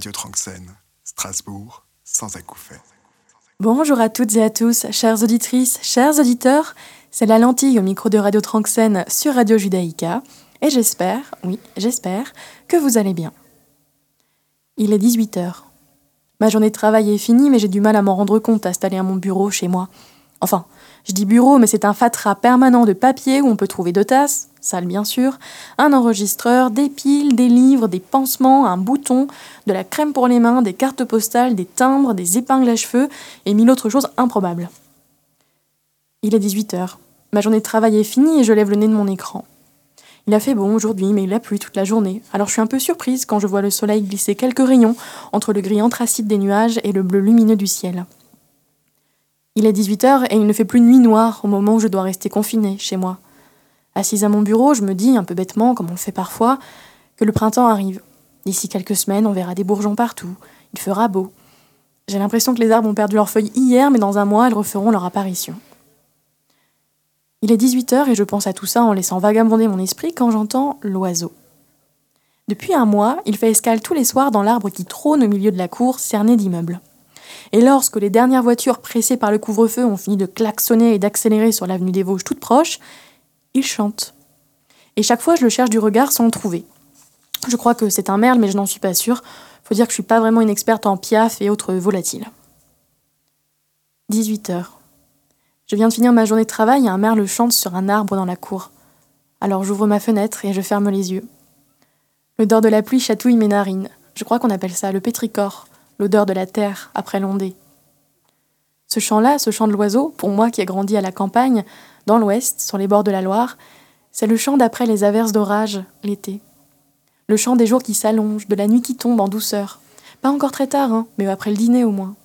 Radio Tranxène, Strasbourg, sans acouphènes. Bonjour à toutes et à tous, chères auditrices, chers auditeurs. C'est la lentille au micro de Radio Tranxène sur Radio Judaïka. Et j'espère, oui, j'espère, que vous allez bien. Il est 18h. Ma journée de travail est finie, mais j'ai du mal à m'en rendre compte installé à mon bureau chez moi. Enfin, je dis bureau, mais c'est un fatras permanent de papier où on peut trouver deux tasses, sales bien sûr, un enregistreur, des piles, des livres, des pansements, un bouton, de la crème pour les mains, des cartes postales, des timbres, des épingles à cheveux et mille autres choses improbables. Il est 18h. Ma journée de travail est finie et je lève le nez de mon écran. Il a fait bon aujourd'hui, mais il a plu toute la journée. Alors je suis un peu surprise quand je vois le soleil glisser quelques rayons entre le gris anthracite des nuages et le bleu lumineux du ciel. Il est 18h et il ne fait plus nuit noire au moment où je dois rester confinée chez moi. Assise à mon bureau, je me dis, un peu bêtement, comme on le fait parfois, que le printemps arrive. D'ici quelques semaines, on verra des bourgeons partout. Il fera beau. J'ai l'impression que les arbres ont perdu leurs feuilles hier, mais dans un mois, elles referont leur apparition. Il est 18h et je pense à tout ça en laissant vagabonder mon esprit quand j'entends l'oiseau. Depuis un mois, il fait escale tous les soirs dans l'arbre qui trône au milieu de la cour cerné d'immeubles. Et lorsque les dernières voitures pressées par le couvre-feu ont fini de klaxonner et d'accélérer sur l'avenue des Vosges toute proche, il chante. Et chaque fois, je le cherche du regard sans le trouver. Je crois que c'est un merle, mais je n'en suis pas sûre. Faut dire que je suis pas vraiment une experte en piaf et autres volatiles. 18 heures. Je viens de finir ma journée de travail et un merle chante sur un arbre dans la cour. Alors j'ouvre ma fenêtre et je ferme les yeux. L'odeur de la pluie chatouille mes narines. Je crois qu'on appelle ça le pétrichor l'odeur de la terre après l'ondée. Ce chant-là, ce chant de l'oiseau, pour moi qui ai grandi à la campagne, dans l'ouest, sur les bords de la Loire, c'est le chant d'après les averses d'orage, l'été. Le chant des jours qui s'allongent, de la nuit qui tombe en douceur. Pas encore très tard, hein, mais après le dîner au moins.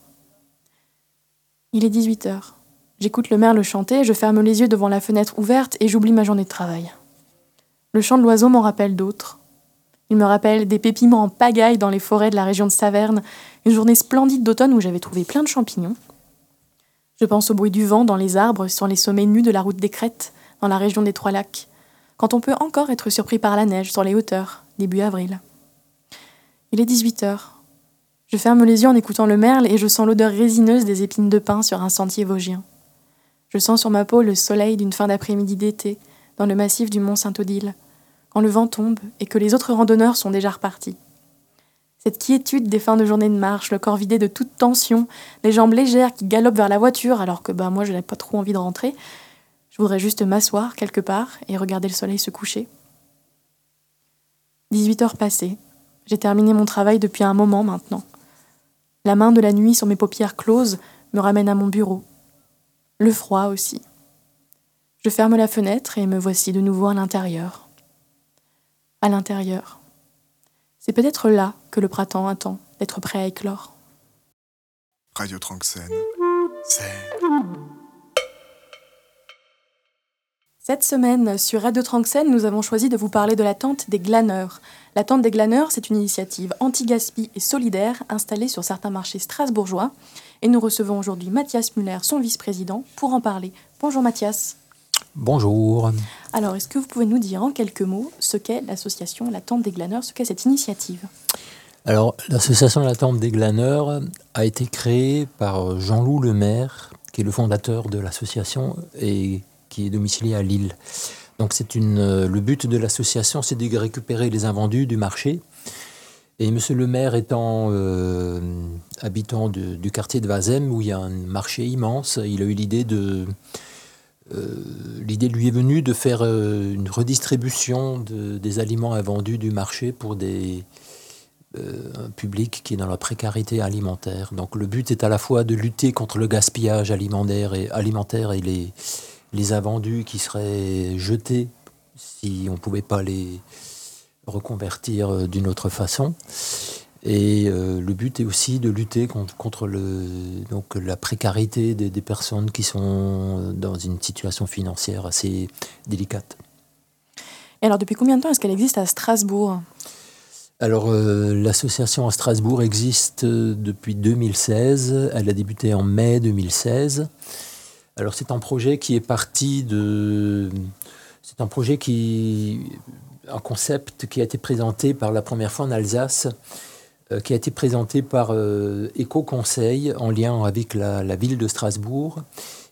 Il est 18 heures. J'écoute le merle chanter, je ferme les yeux devant la fenêtre ouverte et j'oublie ma journée de travail. Le chant de l'oiseau m'en rappelle d'autres. Il me rappelle des pépiments en pagaille dans les forêts de la région de Saverne, une journée splendide d'automne où j'avais trouvé plein de champignons. Je pense au bruit du vent dans les arbres sur les sommets nus de la route des Crêtes, dans la région des Trois Lacs, quand on peut encore être surpris par la neige sur les hauteurs, début avril. Il est 18 heures. Je ferme les yeux en écoutant le merle et je sens l'odeur résineuse des épines de pin sur un sentier vosgien. Je sens sur ma peau le soleil d'une fin d'après-midi d'été, dans le massif du mont Saint-Odile, quand le vent tombe et que les autres randonneurs sont déjà repartis. Cette quiétude des fins de journée de marche, le corps vidé de toute tension, les jambes légères qui galopent vers la voiture alors que bah, moi je n'ai pas trop envie de rentrer. Je voudrais juste m'asseoir quelque part et regarder le soleil se coucher. 18 heures passées. J'ai terminé mon travail depuis un moment maintenant. La main de la nuit sur mes paupières closes me ramène à mon bureau. Le froid aussi. Je ferme la fenêtre et me voici de nouveau à l'intérieur à l'intérieur. C'est peut-être là que le printemps attend d'être prêt à éclore. Radio Tranxène, c'est... Cette semaine, sur Radio Tranxène, nous avons choisi de vous parler de la tente des glaneurs. La tente des glaneurs, c'est une initiative anti-gaspi et solidaire installée sur certains marchés strasbourgeois. Et nous recevons aujourd'hui Mathias Muller, son vice-président, pour en parler. Bonjour Mathias. Bonjour. Alors, est-ce que vous pouvez nous dire en quelques mots ce qu'est l'association La Tente des Glaneurs, ce qu'est cette initiative? Alors, l'association La Tente des Glaneurs a été créée par Jean-Loup Lemaire, qui est le fondateur de l'association et qui est domicilié à Lille. Donc, c'est une, le but de l'association, c'est de récupérer les invendus du marché. Et M. le maire étant euh, habitant du quartier de Vazem, où il y a un marché immense, il a eu l'idée de euh, l'idée lui est venue de faire euh, une redistribution des aliments invendus du marché pour des, euh, un public qui est dans la précarité alimentaire. Donc le but est à la fois de lutter contre le gaspillage alimentaire et, alimentaire et les, les invendus qui seraient jetés si on ne pouvait pas les reconvertir d'une autre façon. Et euh, le but est aussi de lutter contre, le, donc, la précarité des, personnes qui sont dans une situation financière assez délicate. Et alors, depuis combien de temps est-ce qu'elle existe à Strasbourg? Alors, euh, l'association à Strasbourg existe depuis 2016. Elle a débuté en mai 2016. Alors, c'est un projet qui est parti de. C'est un projet qui. Un concept qui a été présenté par la première fois en Alsace qui a été présenté par Éco-Conseil en lien avec la, la, ville de Strasbourg.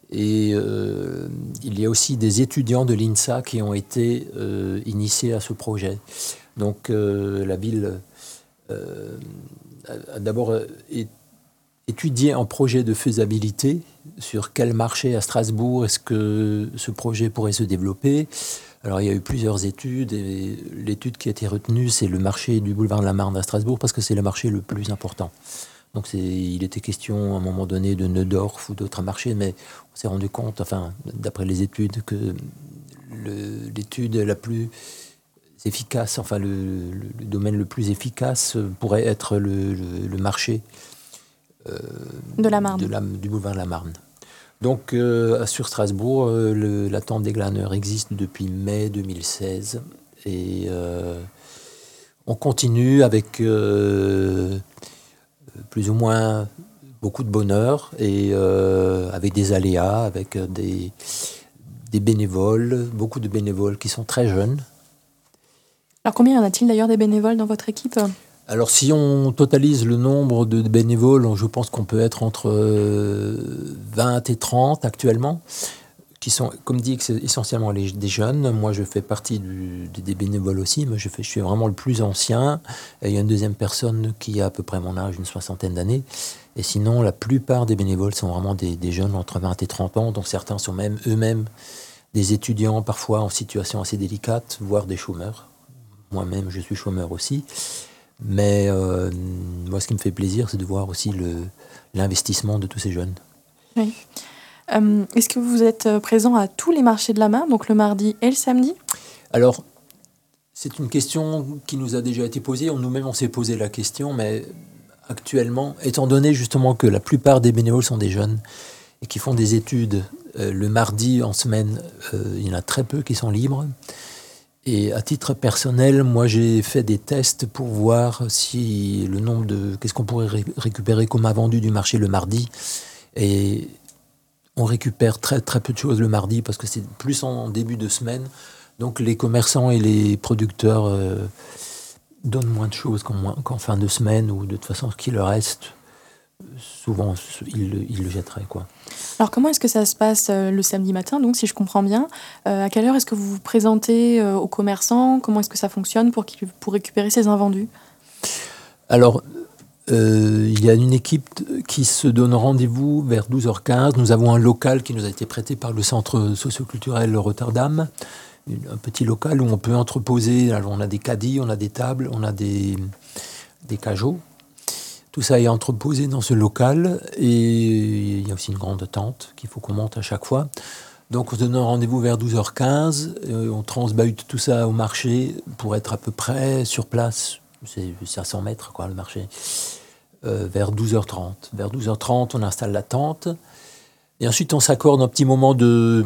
Et il y a aussi des étudiants de l'INSA qui ont été initiés à ce projet. Donc la ville a d'abord étudié un projet de faisabilité sur quel marché à Strasbourg est-ce que ce projet pourrait se développer. Alors il y a eu plusieurs études et l'étude qui a été retenue c'est le marché du boulevard de la Marne à Strasbourg parce que c'est le marché le plus important. Donc il était question à un moment donné de Neudorf ou d'autres marchés, mais on s'est rendu compte, enfin d'après les études, que l'étude la plus efficace, enfin le, domaine le plus efficace pourrait être le, marché euh, de la Marne. du boulevard de la Marne. Donc euh, sur Strasbourg, euh, la tente des glaneurs existe depuis mai 2016 et on continue avec plus ou moins beaucoup de bonheur et avec des aléas, avec des, des bénévoles, beaucoup de bénévoles qui sont très jeunes. Alors combien y en a-t-il d'ailleurs des bénévoles dans votre équipe? Alors si on totalise le nombre de bénévoles, je pense qu'on peut être entre 20 euh, et 30 actuellement, qui sont, comme dit, essentiellement des jeunes. Moi, je fais partie des bénévoles aussi, mais je suis vraiment le plus ancien. Et il y a une deuxième personne qui a à peu près mon âge, une soixantaine d'années. Et sinon, la plupart des bénévoles sont vraiment des, des, jeunes entre 20 et 30 ans, dont certains sont même eux-mêmes des étudiants, parfois en situation assez délicate, voire des chômeurs. Moi-même, je suis chômeur aussi. Mais euh, moi, ce qui me fait plaisir, c'est de voir aussi l'investissement de tous ces jeunes. Oui. Euh, est-ce que vous êtes euh, présent à tous les marchés de la main, donc le mardi et le samedi? Alors, c'est une question qui nous a déjà été posée. Nous-mêmes, on s'est posé la question, mais actuellement, étant donné justement que la plupart des bénévoles sont des jeunes et qui font des études le mardi en semaine, il y en a très peu qui sont libres. Et à titre personnel, moi j'ai fait des tests pour voir si le nombre de. Qu'est-ce qu'on pourrait récupérer comme a vendu du marché le mardi. Et on récupère très très peu de choses le mardi parce que c'est plus en début de semaine. Donc les commerçants et les producteurs euh, donnent moins de choses qu'en fin de semaine ou de toute façon ce qui leur reste souvent ils, le jetteraient. Quoi. Alors comment est-ce que ça se passe euh, le samedi matin, donc si je comprends bien? Euh, À quelle heure est-ce que vous vous présentez euh, aux commerçants? Comment est-ce que ça fonctionne pour, pour récupérer ces invendus? Alors, il y a une équipe qui se donne rendez-vous vers 12h15. Nous avons un local qui nous a été prêté par le centre socioculturel Rotterdam, un petit local où on peut entreposer. Alors on a des caddies, on a des tables, on a des, des cajots tout ça est entreposé dans ce local et il y a aussi une grande tente qu'il faut qu'on monte à chaque fois. Donc on se donne rendez-vous vers 12h15, euh, on transbahute tout ça au marché pour être à peu près sur place, c'est à 100 mètres quoi le marché, euh, vers 12h30. Vers 12h30 on installe la tente. Et ensuite on s'accorde un petit moment de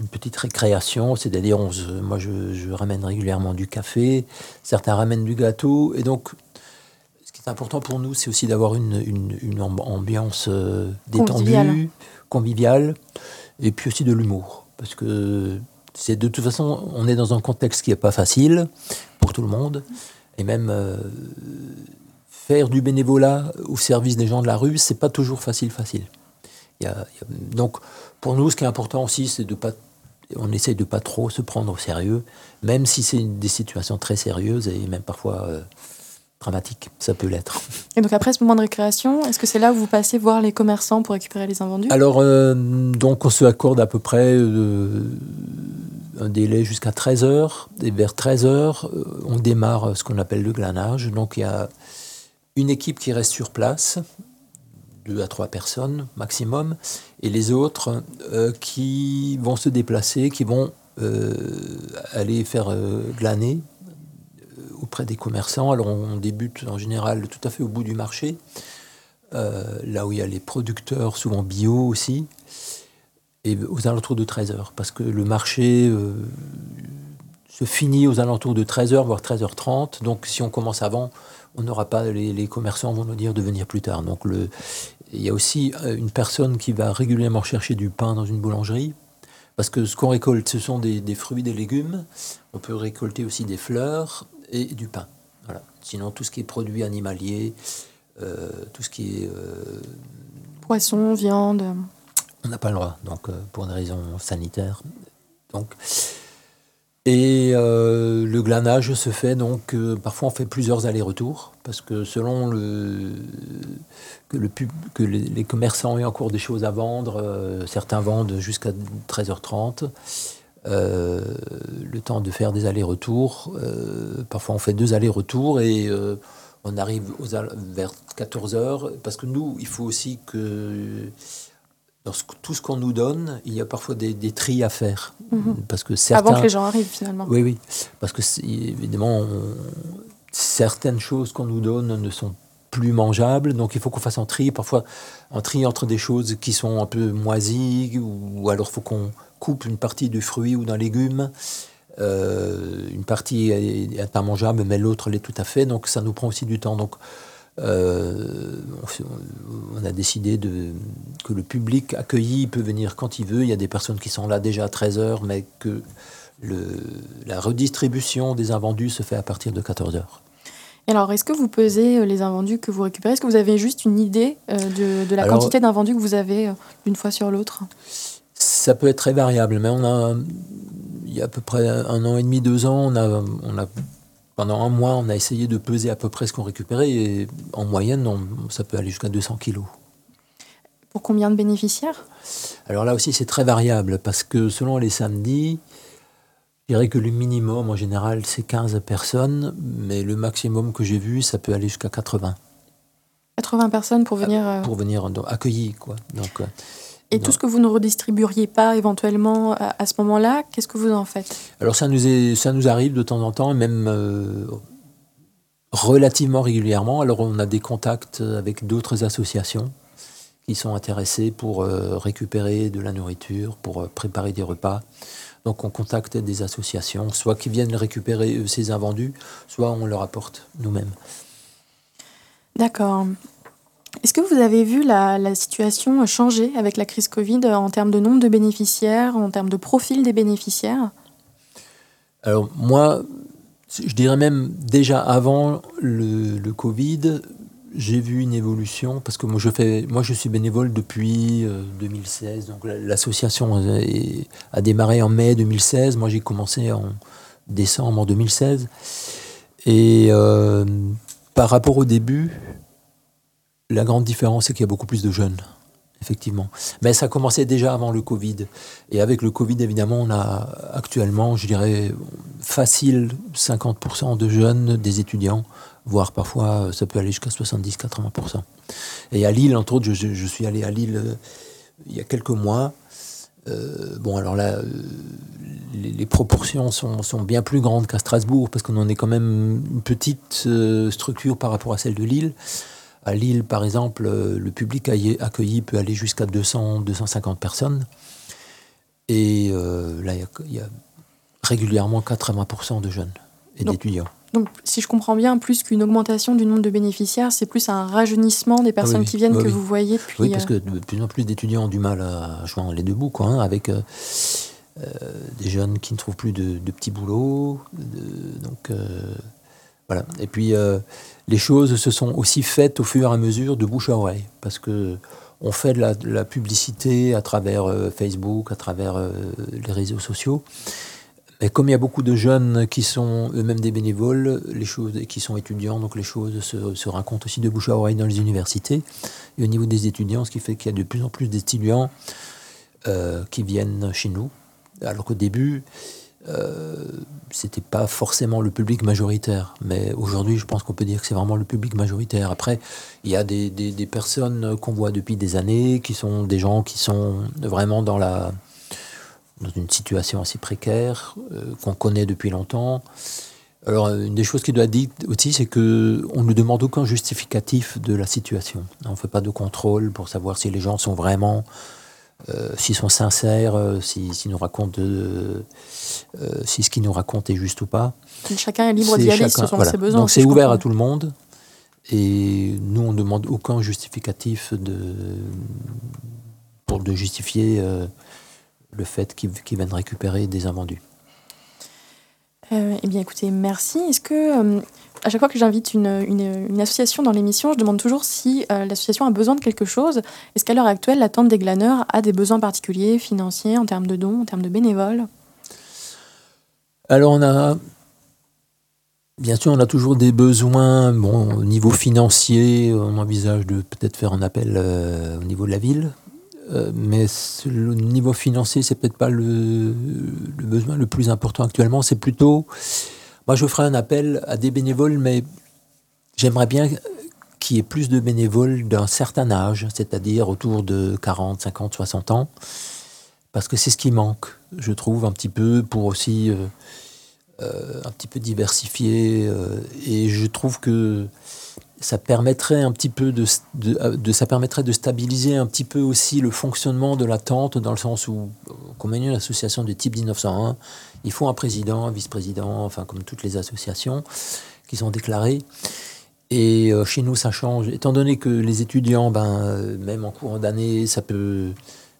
une petite récréation, c'est-à-dire moi je, je ramène régulièrement du café, certains ramènent du gâteau. Et donc important pour nous, c'est aussi d'avoir une, une, ambiance euh, détendue, conviviale. et puis aussi de l'humour. Parce que c'est de toute façon, on est dans un contexte qui n'est pas facile pour tout le monde. Et même euh, faire du bénévolat au service des gens de la rue, c'est pas toujours facile, facile. donc, pour nous, ce qui est important aussi, c'est de pas on essaye de pas trop se prendre au sérieux, même si c'est des situations très sérieuses et même parfois euh, dramatique, ça peut l'être. Et donc après ce moment de récréation, est-ce que c'est là où vous passez voir les commerçants pour récupérer les invendus? Alors, euh, donc on se accorde à peu près euh, un délai jusqu'à 13 heures. Et vers 13 heures, euh, on démarre ce qu'on appelle le glanage. Donc il y a une équipe qui reste sur place, deux à trois personnes maximum, et les autres qui vont se déplacer, qui vont aller faire glaner auprès des commerçants. Alors on débute en général tout à fait au bout du marché, euh, là où il y a les producteurs, souvent bio aussi, et aux alentours de 13h, parce que le marché euh, se finit aux alentours de 13h, voire 13h30. Donc si on commence avant, on n'aura pas, les, commerçants vont nous dire de venir plus tard. Donc le, il y a aussi euh, une personne qui va régulièrement chercher du pain dans une boulangerie. Parce que ce qu'on récolte, ce sont des, des fruits, des légumes. On peut récolter aussi des fleurs et du pain. Voilà. Sinon, tout ce qui est produit animalier, euh, tout ce qui est. euh, Poisson, viande. on n'a pas le droit, donc euh, pour des raisons sanitaires. Donc, et le glanage se fait donc parfois on fait plusieurs allers-retours parce que selon le que, le pub- que les, les commerçants aient encore des choses à vendre, certains vendent jusqu'à 13h30. Euh, le temps de faire des allers-retours. euh, parfois on fait deux allers-retours et euh, on arrive aux vers 14h parce que nous, il faut aussi que dans ce- tout ce qu'on nous donne, il y a parfois des, des tris à faire. Mhm. Parce que certains... Avant que les gens arrivent finalement. Oui, oui. Parce que évidemment, on- certaines choses qu'on nous donne ne sont plus mangeables, donc il faut qu'on fasse un tri, parfois un tri entre des choses qui sont un peu moisies, ou, alors il faut qu'on coupe une partie du fruit ou d'un légume. Euh, une partie est, est pas mangeable, mais l'autre l'est tout à fait, donc ça nous prend aussi du temps. Donc euh, on, a décidé de, que le public accueilli peut venir quand il veut. Il y a des personnes qui sont là déjà à 13h, mais que le, la redistribution des invendus se fait à partir de 14h. Et alors, est-ce que vous pesez euh, les invendus que vous récupérez? Est-ce que vous avez juste une idée de, de la Alors- quantité d'invendus que vous avez d'une fois sur l'autre? Ça peut être très variable, mais on a, il y a à peu près un an et demi, deux ans, on a, on a, pendant un mois, on a essayé de peser à peu près ce qu'on récupérait, et en moyenne, on- ça peut aller jusqu'à 200 kilos. Pour combien de bénéficiaires? Alors là aussi, c'est très variable parce que selon les samedis, je dirais que le minimum en général, c'est 15 personnes, mais le maximum que j'ai vu, ça peut aller jusqu'à 80 80 personnes pour venir. euh, pour venir donc, accueillir. Quoi. Donc, euh, Et tout ce que vous ne redistribueriez pas éventuellement à, à ce moment-là, qu'est-ce que vous en faites? Alors ça nous, est, ça nous arrive de temps en temps, même euh, relativement régulièrement. Alors on a des contacts avec d'autres associations qui sont intéressées pour euh, récupérer de la nourriture, pour euh, préparer des repas. Donc on contacte des associations, soit qui viennent récupérer ces invendus, soit on leur apporte nous-mêmes. D'accord. Est-ce que vous avez vu la, situation changer avec la crise Covid euh, en termes de nombre de bénéficiaires, en termes de profil des bénéficiaires? Alors moi, je dirais même déjà avant le, Covid, j'ai vu une évolution parce que moi je fais, moi je suis bénévole depuis euh, 2016. Donc la- l'association a démarré en mai 2016. Moi j'ai commencé en décembre en 2016. Et euh, par rapport au début, la grande différence c'est qu'il y a beaucoup plus de jeunes. Effectivement. Mais ça commençait déjà avant le Covid. Et avec le Covid, évidemment, on a actuellement, je dirais, facile 50% de jeunes, des étudiants, voire parfois ça peut aller jusqu'à 70-80%. Et à Lille, entre autres, je, suis allé à Lille euh, il y a quelques mois. Euh, bon, alors là, euh, les, proportions sont, bien plus grandes qu'à Strasbourg, parce qu'on en est quand même une petite euh, structure par rapport à celle de Lille. À Lille, par exemple, euh, le public accueilli peut aller jusqu'à 200, 250 personnes. Et euh, là, il y a- il y, a régulièrement 80% de jeunes et d'étudiants. Donc, si je comprends bien, plus qu'une augmentation du nombre de bénéficiaires, c'est plus un rajeunissement des personnes oui. qui viennent Oui, que oui. vous voyez depuis. Oui, parce euh, que de plus en plus d'étudiants ont du mal à joindre les deux bouts, quoi, hein, avec euh, des jeunes qui ne trouvent plus de, de petits boulots. de- donc, euh, voilà. Et puis, euh, les choses se sont aussi faites au fur et à mesure de bouche à oreille, parce que on fait de la, publicité à travers euh, Facebook, à travers euh, les réseaux sociaux. Mais comme il y a beaucoup de jeunes qui sont eux-mêmes des bénévoles, les choses, qui sont étudiants, donc les choses se, racontent aussi de bouche à oreille dans les universités et au niveau des étudiants, ce qui fait qu'il y a de plus en plus d'étudiants qui viennent chez nous. Alors qu'au début, euh, c'était pas forcément le public majoritaire, mais aujourd'hui, je pense qu'on peut dire que c'est vraiment le public majoritaire. Après, il y a des, des- personnes qu'on voit depuis des années, qui sont des gens qui sont vraiment dans la dans une situation assez précaire, euh, qu'on connaît depuis longtemps. Alors, euh, une des choses qui doit être dite aussi, c'est que on ne demande aucun justificatif de la situation. On ne fait pas de contrôle pour savoir si les gens sont vraiment, euh, s'ils sont sincères, euh, si- s'ils nous racontent, de- euh, si ce qu'ils nous racontent est juste ou pas. Chacun est libre d'y aller chacun- selon voilà. ses besoins. Donc si c'est ouvert à tout le monde. Et nous, on ne demande aucun justificatif de, pour de justifier le fait qu'ils qu'ils viennent récupérer des invendus. Euh, eh bien, écoutez, merci. Est-ce que, euh, à chaque fois que j'invite une, association dans l'émission, je demande toujours si euh, l'association a besoin de quelque chose. Est-ce qu'à l'heure actuelle, la Tente des Glaneurs a des besoins particuliers, financiers, en termes de dons, en termes de bénévoles? Alors on a, bien sûr, on a toujours des besoins. Bon, au niveau financier, on envisage de peut-être faire un appel au niveau de la ville, Euh, mais le niveau financier, c'est peut-être pas le, besoin le plus important actuellement. C'est plutôt, moi, je ferai un appel à des bénévoles, mais j'aimerais bien qu'il y ait plus de bénévoles d'un certain âge, c'est-à-dire autour de 40, 50, 60 ans, parce que c'est ce qui manque, je trouve, un petit peu pour aussi. euh, euh, un petit peu diversifié euh, et je trouve que ça permettrait un petit peu euh, de- ça permettrait de stabiliser un petit peu aussi le fonctionnement de la tente dans le sens où euh, comme une association du type 1901 il faut un président un vice-président enfin comme toutes les associations qui sont déclarées. Et euh, chez nous ça change. Étant donné que les étudiants ben même en cours d'année ça peut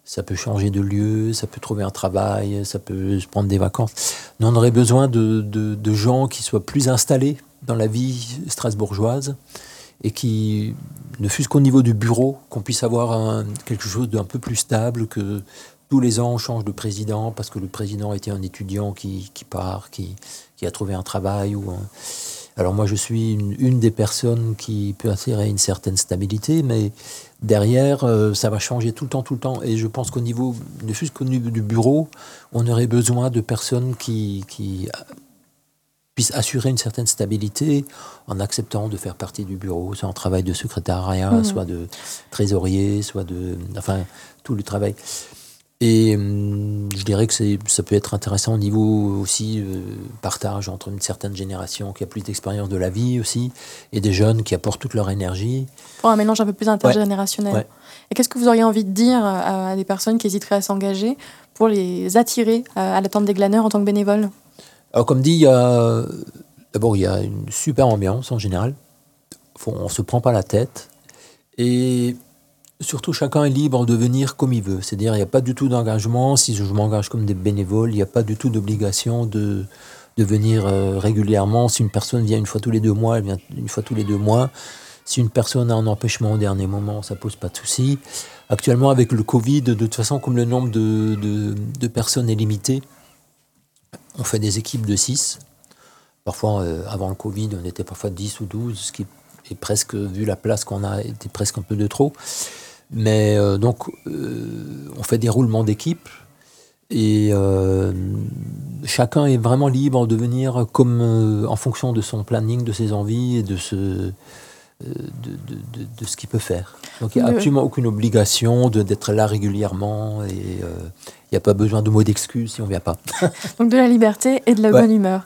ça peut changer de lieu, ça peut trouver un travail, ça peut se prendre des vacances. Nous, on aurait besoin de- de gens qui soient plus installés dans la vie strasbourgeoise et qui, ne fût-ce qu'au niveau du bureau, qu'on puisse avoir quelque chose d'un peu plus stable, que tous les ans on change de président parce que le président était un étudiant qui, part, qui, a trouvé un travail. Ou Alors moi, je suis une, des personnes qui peut assurer une certaine stabilité, mais derrière, euh, ça va changer tout le temps, tout le temps. Et je pense qu'au niveau, ne fût-ce qu'au niveau du bureau, on aurait besoin de personnes qui, qui euh, puissent assurer une certaine stabilité en acceptant de faire partie du bureau, soit en travail de secrétariat, Mhm. soit de trésorier, soit de... Enfin, tout le travail. Et hum, je dirais que ça peut être intéressant au niveau aussi euh, partage entre une certaine génération qui a plus d'expérience de la vie aussi, et des jeunes qui apportent toute leur énergie. Pour un mélange un peu plus intergénérationnel. Ouais. Et qu'est-ce que vous auriez envie de dire à, à des personnes qui hésiteraient à s'engager pour les attirer à, à la Tente des Glaneurs en tant que bénévoles? Alors, comme dit, d'abord il y a une super ambiance en général. On se prend pas la tête et surtout chacun est libre de venir comme il veut. C'est-à-dire il n'y a pas du tout d'engagement. Si je m'engage comme des bénévoles, il n'y a pas du tout d'obligation de venir euh, régulièrement. Si une personne vient une fois tous les deux mois, elle vient une fois tous les deux mois. Si une personne a un empêchement au dernier moment, ça pose pas de souci. Actuellement, avec le Covid, de toute façon, comme le nombre de personnes est limité, on fait des équipes de 6. Parfois, euh, avant le Covid, on était parfois 10 ou 12, ce qui est presque, vu la place qu'on a, était presque un peu de trop. Mais euh, donc, euh, on fait des roulements d'équipe et chacun est vraiment libre de venir comme en fonction de son planning, de ses envies et de ce, de, de- de- de ce qu'il peut faire. Donc il n'y a absolument aucune obligation d'être là régulièrement et euh, n'y a pas besoin de mots d'excuse si on ne vient pas. Donc de la liberté et de la Ouais. bonne humeur.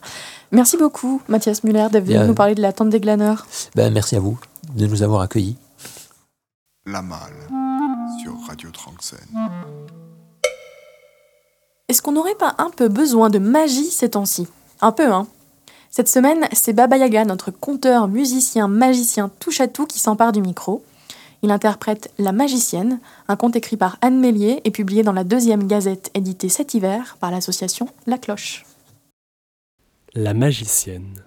Merci beaucoup, Mathias Muller, d'être venu nous parler de la Tente des Glaneurs. Ben, merci à vous de nous avoir accueillis. La Malle sur Radio Tranxène. Est-ce qu'on n'aurait pas un peu besoin de magie ces temps-ci? Un peu, hein Cette semaine, c'est Baba Yaga, notre conteur, musicien, magicien touche-à-tout qui s'empare du micro. Il interprète La Magicienne, un conte écrit par Anne Mélier et publié dans la deuxième gazette éditée cet hiver par l'association La Cloche. La magicienne.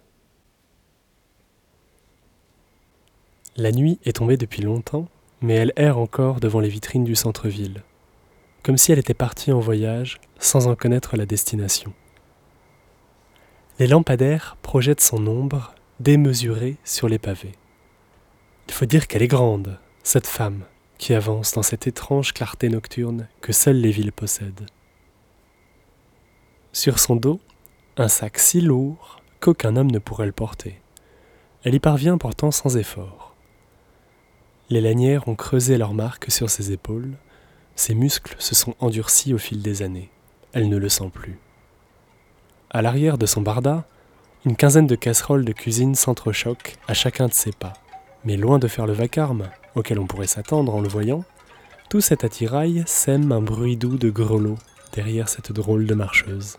La nuit est tombée depuis longtemps, mais elle erre encore devant les vitrines du centre-ville, comme si elle était partie en voyage sans en connaître la destination. Les lampadaires projettent son ombre démesurée sur les pavés. Il faut dire qu'elle est grande, cette femme, qui avance dans cette étrange clarté nocturne que seules les villes possèdent. Sur son dos, un sac si lourd qu'aucun homme ne pourrait le porter. Elle y parvient pourtant sans effort. Les lanières ont creusé leurs marques sur ses épaules, ses muscles se sont endurcis au fil des années. Elle ne le sent plus. À l'arrière de son barda, une quinzaine de casseroles de cuisine s'entrechoquent à chacun de ses pas. Mais loin de faire le vacarme, auquel on pourrait s'attendre en le voyant, tout cet attirail sème un bruit doux de grelots derrière cette drôle de marcheuse.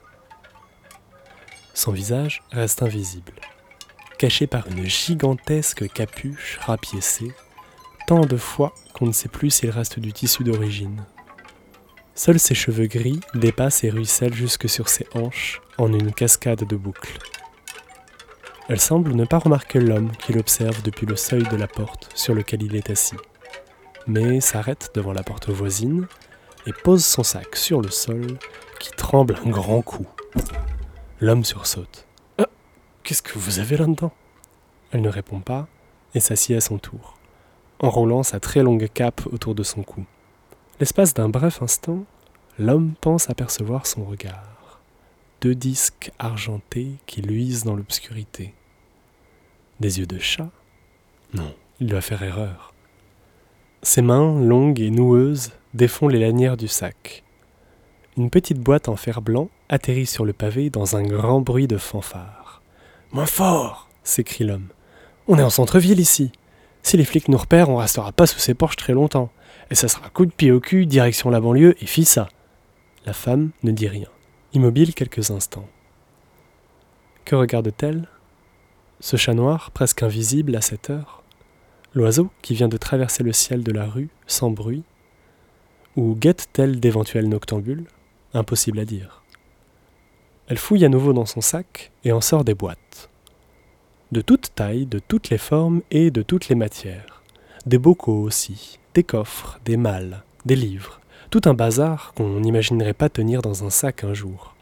Son visage reste invisible, caché par une gigantesque capuche rapiécée, tant de fois qu'on ne sait plus s'il reste du tissu d'origine. Seuls ses cheveux gris dépassent et ruissellent jusque sur ses hanches en une cascade de boucles. Elle semble ne pas remarquer l'homme qui l'observe depuis le seuil de la porte sur lequel il est assis, mais s'arrête devant la porte voisine et pose son sac sur le sol qui tremble un grand coup. L'homme sursaute. Ah, Qu'est-ce que vous avez là-dedans? Elle ne répond pas et s'assied à son tour, enroulant sa très longue cape autour de son cou. L'espace d'un bref instant, l'homme pense apercevoir son regard. Deux disques argentés qui luisent dans l'obscurité. Des yeux de chat? Non, il doit faire erreur. Ses mains, longues et noueuses, défont les lanières du sac. Une petite boîte en fer blanc atterrit sur le pavé dans un grand bruit de fanfare. Moins fort s'écrie l'homme. On est en centre-ville ici. Si les flics nous repèrent, on restera pas sous ces porches très longtemps. Et ça sera coup de pied au cul, direction la banlieue et fit ça. La femme ne dit rien, immobile quelques instants. Que regarde-t-elle? Ce chat noir, presque invisible à cette heure L'oiseau qui vient de traverser le ciel de la rue sans bruit Ou guette-t-elle d'éventuels noctambules? Impossible à dire. Elle fouille à nouveau dans son sac et en sort des boîtes. De toutes tailles, de toutes les formes et de toutes les matières. Des bocaux aussi, des coffres, des malles, des livres. Tout un bazar qu'on n'imaginerait pas tenir dans un sac un jour.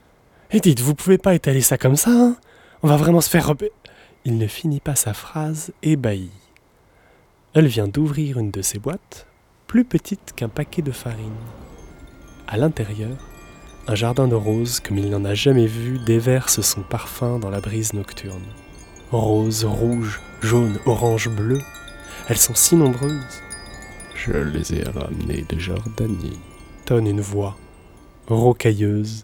Et dites, vous pouvez pas étaler ça comme ça, hein? On va vraiment se faire. Il ne finit pas sa phrase, ébahi. Elle vient d'ouvrir une de ses boîtes, plus petite qu'un paquet de farine. À l'intérieur, un jardin de roses comme il n'en a jamais vu déverse son parfum dans la brise nocturne. Roses, rouges, jaunes, oranges, bleues, elles sont si nombreuses. Je les ai ramenés de Jordanie. Tonne une voix, rocailleuse,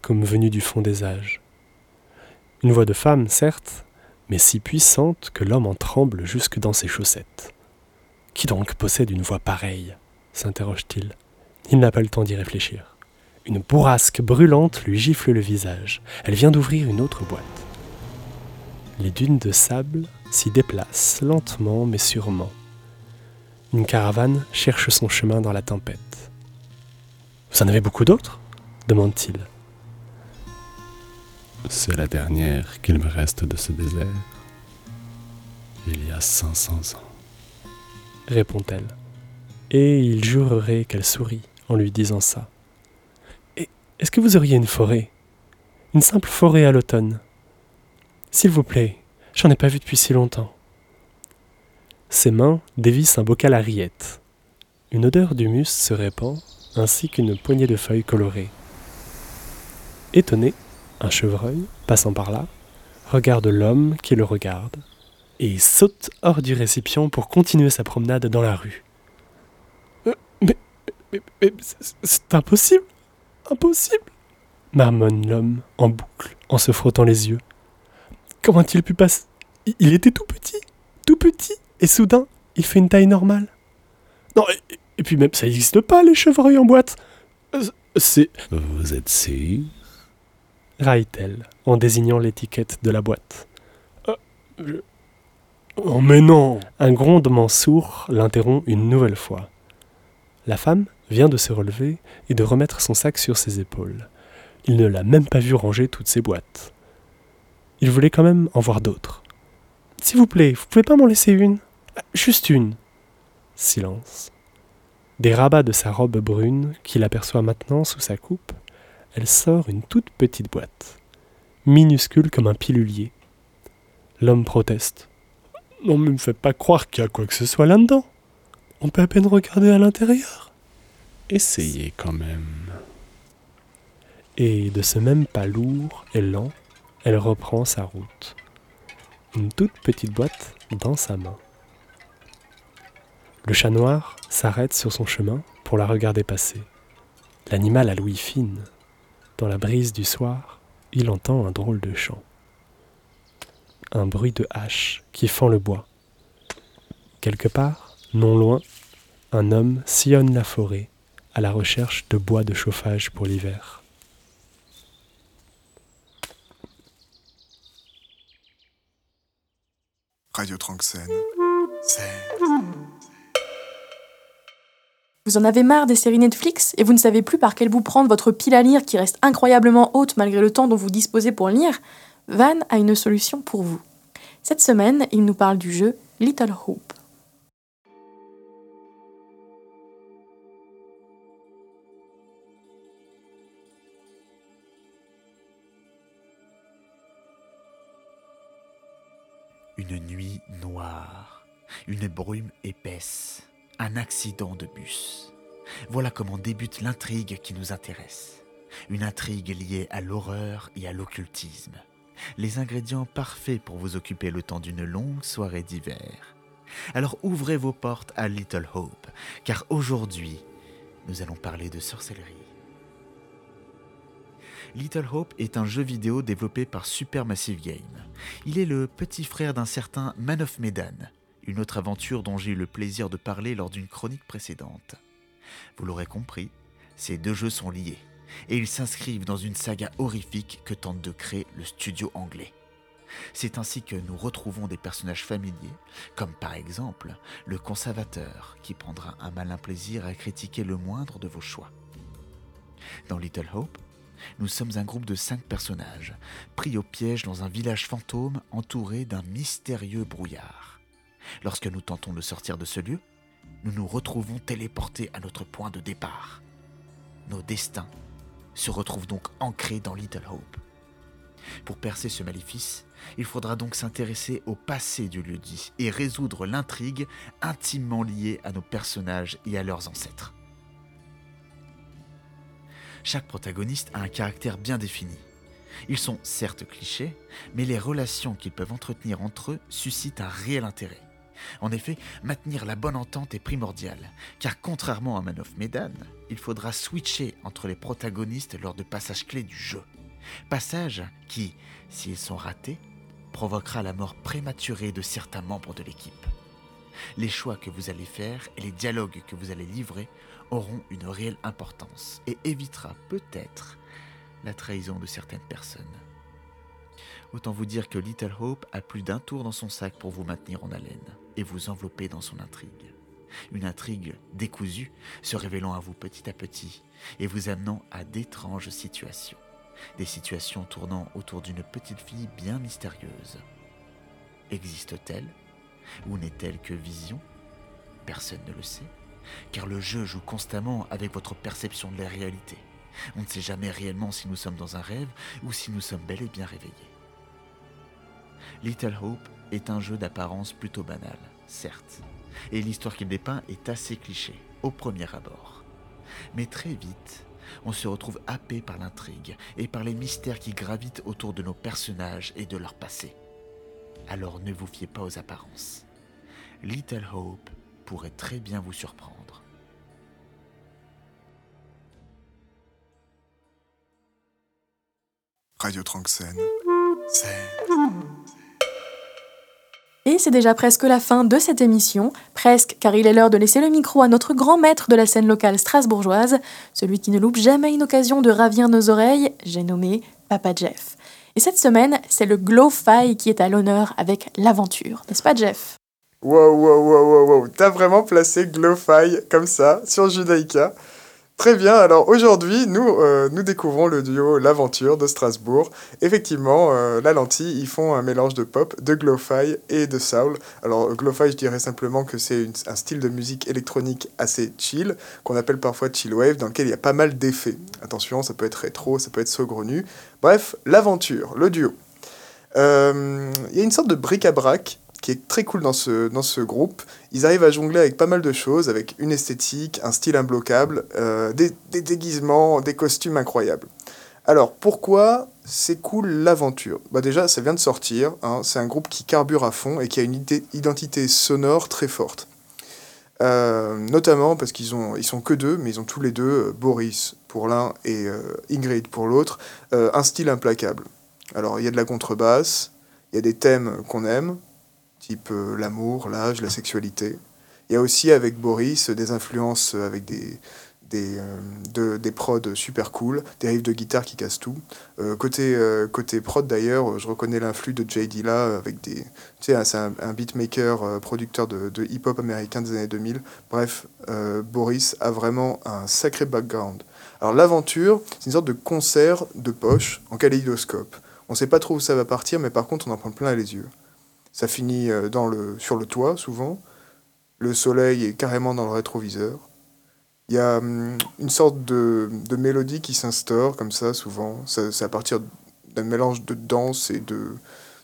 comme venue du fond des âges. Une voix de femme, certes, mais si puissante que l'homme en tremble jusque dans ses chaussettes. Qui donc possède une voix pareille s'interroge-t-il. Il n'a pas le temps d'y réfléchir. Une bourrasque brûlante lui gifle le visage. Elle vient d'ouvrir une autre boîte. Les dunes de sable s'y déplacent lentement mais sûrement. Une caravane cherche son chemin dans la tempête. Vous en avez beaucoup d'autres? demande-t-il. C'est la dernière qu'il me reste de ce désert. Il y a 500 ans. répond-elle. Et il jurerait qu'elle sourit en lui disant ça. Et est-ce que vous auriez une forêt? Une simple forêt à l'automne? S'il vous plaît, j'en ai pas vu depuis si longtemps. Ses mains dévissent un bocal à rillettes. Une odeur d'humus se répand, ainsi qu'une poignée de feuilles colorées. Étonné, un chevreuil, passant par là, regarde l'homme qui le regarde et saute hors du récipient pour continuer sa promenade dans la rue. Euh, mais, mais- mais- mais c'est- impossible, impossible, marmonne l'homme en boucle en se frottant les yeux. Comment a-t-il pu passer? Il- était tout petit, tout petit, et soudain, il fait une taille normale. Non, et, et puis même, ça n'existe pas, les chevreuils en boîte. Euh, C'est... Vous êtes sûr raille-t-elle en désignant l'étiquette de la boîte. Euh, Oh mais non Un grondement sourd l'interrompt une nouvelle fois. La femme vient de se relever et de remettre son sac sur ses épaules. Il ne l'a même pas vu ranger toutes ses boîtes. Il voulait quand même en voir d'autres. S'il vous plaît, vous pouvez pas m'en laisser une? Euh, Juste une. Silence. Des rabats de sa robe brune, qu'il aperçoit maintenant sous sa coupe, elle sort une toute petite boîte, minuscule comme un pilulier. L'homme proteste. Non, mais me faites pas croire qu'il y a quoi que ce soit là-dedans. On peut à peine regarder à l'intérieur. Essayez quand même. Et de ce même pas lourd et lent, elle reprend sa route. Une toute petite boîte dans sa main. Le chat noir s'arrête sur son chemin pour la regarder passer. L'animal à l'ouïe fine. Dans la brise du soir, il entend un drôle de chant. Un bruit de hache qui fend le bois. Quelque part, non loin, un homme sillonne la forêt à la recherche de bois de chauffage pour l'hiver. Radio Tranxène. Vous en avez marre des séries Netflix et vous ne savez plus par quel bout prendre votre pile à lire qui reste incroyablement haute malgré le temps dont vous disposez pour lire Van a une solution pour vous. Cette semaine, il nous parle du jeu Little Hope. Une nuit noire, une brume épaisse, un accident de bus. Voilà comment débute l'intrigue qui nous intéresse. Une intrigue liée à l'horreur et à l'occultisme. Les ingrédients parfaits pour vous occuper le temps d'une longue soirée d'hiver. Alors ouvrez vos portes à Little Hope, car aujourd'hui, nous allons parler de sorcellerie. Little Hope est un jeu vidéo développé par Supermassive Game. Il est le petit frère d'un certain Man of Medan, une autre aventure dont j'ai eu le plaisir de parler lors d'une chronique précédente. Vous l'aurez compris, ces deux jeux sont liés, et ils s'inscrivent dans une saga horrifique que tente de créer le studio anglais. C'est ainsi que nous retrouvons des personnages familiers, comme par exemple le conservateur, qui prendra un malin plaisir à critiquer le moindre de vos choix. Dans Little Hope, nous sommes un groupe de cinq personnages, pris au piège dans un village fantôme entouré d'un mystérieux brouillard. Lorsque nous tentons de sortir de ce lieu, nous nous retrouvons téléportés à notre point de départ. Nos destins se retrouvent donc ancrés dans Little Hope. Pour percer ce maléfice, il faudra donc s'intéresser au passé du lieu dit et résoudre l'intrigue intimement liée à nos personnages et à leurs ancêtres. Chaque protagoniste a un caractère bien défini. Ils sont certes clichés, mais les relations qu'ils peuvent entretenir entre eux suscitent un réel intérêt. En effet, maintenir la bonne entente est primordial, car contrairement à Man of Medan, il faudra switcher entre les protagonistes lors de passages clés du jeu. Passages qui, s'ils sont ratés, provoquera la mort prématurée de certains membres de l'équipe. Les choix que vous allez faire et les dialogues que vous allez livrer auront une réelle importance et évitera peut-être la trahison de certaines personnes. Autant vous dire que Little Hope a plus d'un tour dans son sac pour vous maintenir en haleine et vous envelopper dans son intrigue. Une intrigue décousue, se révélant à vous petit à petit et vous amenant à d'étranges situations. Des situations tournant autour d'une petite fille bien mystérieuse. Existe-t-elle Ou n'est-elle que vision? Personne ne le sait, car le jeu joue constamment avec votre perception de la réalité. On ne sait jamais réellement si nous sommes dans un rêve ou si nous sommes bel et bien réveillés. Little Hope est un jeu d'apparence plutôt banal, certes, et l'histoire qu'il dépeint est assez cliché, au premier abord. Mais très vite, on se retrouve happé par l'intrigue et par les mystères qui gravitent autour de nos personnages et de leur passé. Alors ne vous fiez pas aux apparences. Little Hope pourrait très bien vous surprendre. Radio Tranxène. Et c'est déjà presque la fin de cette émission, presque car il est l'heure de laisser le micro à notre grand maître de la scène locale strasbourgeoise, celui qui ne loupe jamais une occasion de ravir nos oreilles, j'ai nommé Papa Jeff. Et cette semaine, c'est le Glow-Fi qui est à l'honneur avec l'aventure, n'est-ce pas Jeff? Wow, wow, wow, wow, wow. T'as vraiment placé Glowfy comme ça sur Judaïka. Très bien, alors aujourd'hui, nous, euh, nous découvrons le duo L'Aventure de Strasbourg. Effectivement, euh, la lentille, ils font un mélange de pop, de Glowfy et de soul. Alors, Glowfy, je dirais simplement que c'est un style de musique électronique assez chill, qu'on appelle parfois chill wave, dans lequel il y a pas mal d'effets. Attention, ça peut être rétro, ça peut être saugrenu. Bref, L'Aventure, le duo. Euh, Il y a une sorte de bric-à-brac qui est très cool dans ce, dans ce groupe. Ils arrivent à jongler avec pas mal de choses, avec une esthétique, un style imbloquable, euh, des, des déguisements, des costumes incroyables. Alors, pourquoi c'est cool l'aventure? Bah Déjà, ça vient de sortir, hein, c'est un groupe qui carbure à fond et qui a une identité sonore très forte. Euh, notamment parce qu'ils ont, ils sont que deux, mais ils ont tous les deux, euh, Boris pour l'un et Ingrid pour l'autre, un style implacable. Alors, il y a de la contrebasse, il y a des thèmes qu'on aime, type euh, l'amour, l'âge, la sexualité. Il y a aussi avec Boris des influences avec des, des, euh, de- des prods super cool, des riffs de guitare qui cassent tout. Euh, côté, euh, côté prod d'ailleurs, je reconnais l'influx de Jay Dilla avec des. Tu sais, c'est un, un beatmaker, euh, producteur de, de hip-hop américain des années 2000. Bref, euh, Boris a vraiment un sacré background. Alors l'aventure, c'est une sorte de concert de poche en kaléidoscope. On ne sait pas trop où ça va partir, mais par contre on en prend plein les yeux. Ça finit euh, dans le, sur le toit souvent. Le soleil est carrément dans le rétroviseur. Il y a hum, une sorte de, de mélodie qui s'instaure comme ça souvent. C'est à partir d'un mélange de danse et de,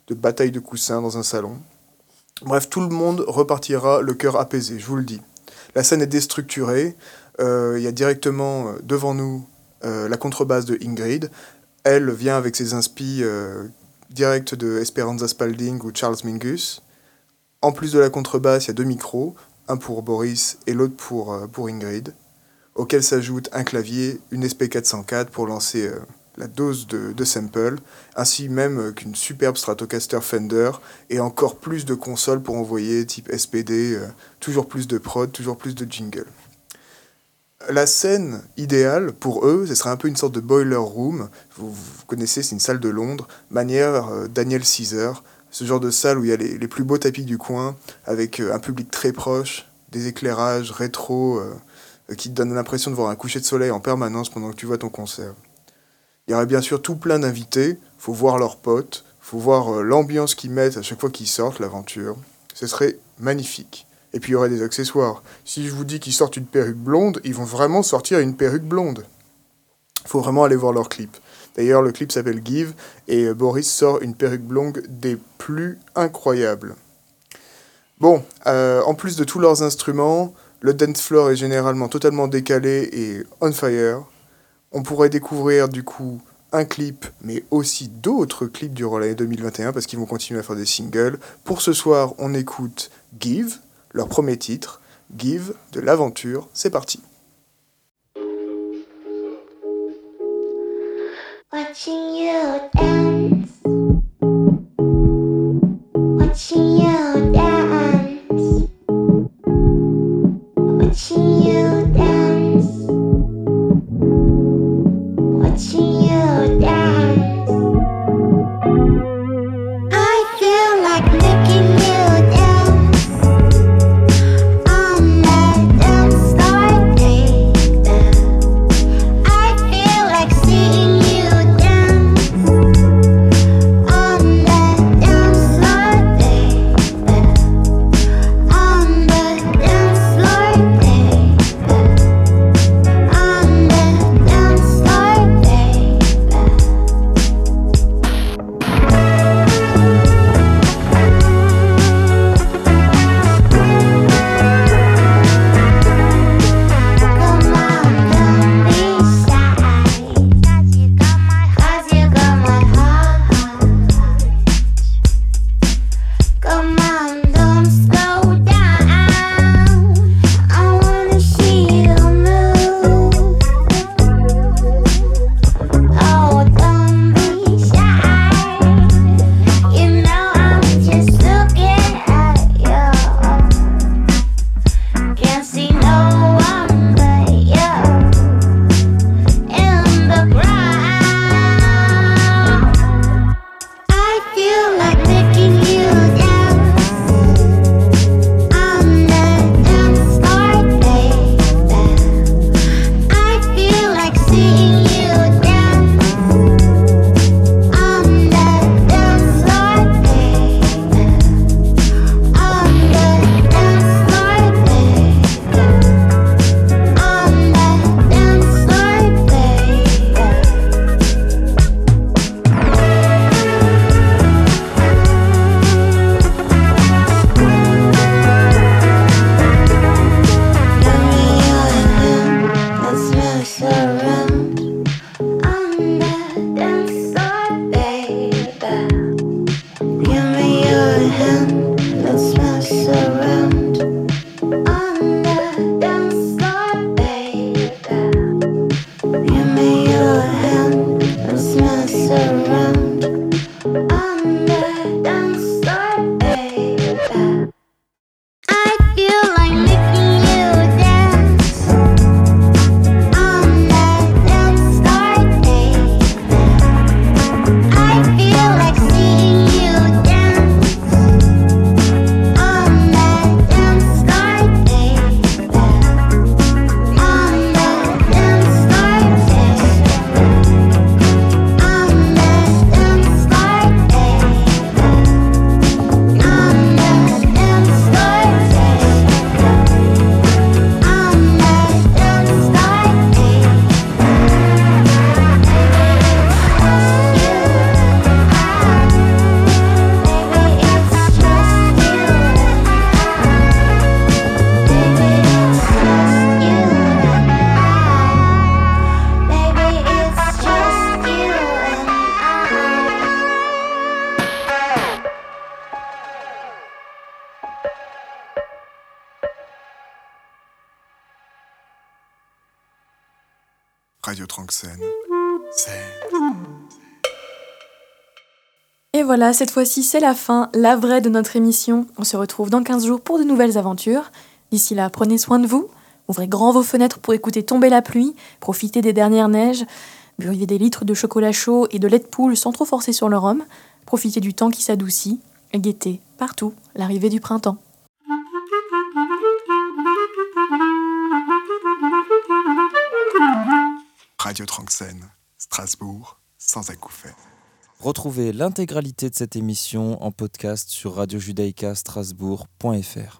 de bataille de coussins dans un salon. Bref, tout le monde repartira le cœur apaisé, je vous le dis. La scène est déstructurée. Euh, Il y a directement euh, devant nous la contrebasse de Ingrid. Elle vient avec ses inspi euh, directs de Esperanza Spalding ou Charles Mingus. En plus de la contrebasse, il y a deux micros, un pour Boris et l'autre pour, euh, Ingrid, auquel s'ajoute un clavier, une SP404 pour lancer euh, la dose de, de sample, ainsi même euh, qu'une superbe Stratocaster Fender et encore plus de consoles pour envoyer type SPD, toujours plus de prod, toujours plus de jingle. La scène idéale pour eux, ce serait un peu une sorte de boiler room. Vous, connaissez, c'est une salle de Londres, manière euh, Daniel Caesar, ce genre de salle où il y a les, plus beaux tapis du coin, avec euh, un public très proche, des éclairages rétro euh, qui donnent l'impression de voir un coucher de soleil en permanence pendant que tu vois ton concert. Il y aurait bien sûr tout plein d'invités, faut voir leurs potes, faut voir l'ambiance qu'ils mettent à chaque fois qu'ils sortent l'aventure. Ce serait magnifique. Et puis il y aurait des accessoires. Si je vous dis qu'ils sortent une perruque blonde, ils vont vraiment sortir une perruque blonde. Faut vraiment aller voir leur clip. D'ailleurs, le clip s'appelle Give et euh, Boris sort une perruque blonde des plus incroyables. Bon, euh, en plus de tous leurs instruments, le dance floor est généralement totalement décalé et on fire. On pourrait découvrir du coup un clip, mais aussi d'autres clips durant l'année 2021 parce qu'ils vont continuer à faire des singles. Pour ce soir, on écoute Give, leur premier titre, Give de l'aventure. C'est parti. Et voilà, cette fois-ci, c'est la fin, la vraie de notre émission. On se retrouve dans 15 jours pour de nouvelles aventures. D'ici là, prenez soin de vous. Ouvrez grand vos fenêtres pour écouter tomber la pluie, profitez des dernières neiges, buvez des litres de chocolat chaud et de lait de poule sans trop forcer sur le rhum. Profitez du temps qui s'adoucit et guettez partout l'arrivée du printemps. Radio Tranxène. Strasbourg, sans acouphènes. Retrouvez l'intégralité de cette émission en podcast sur radiojudaïcastrasbourg.fr.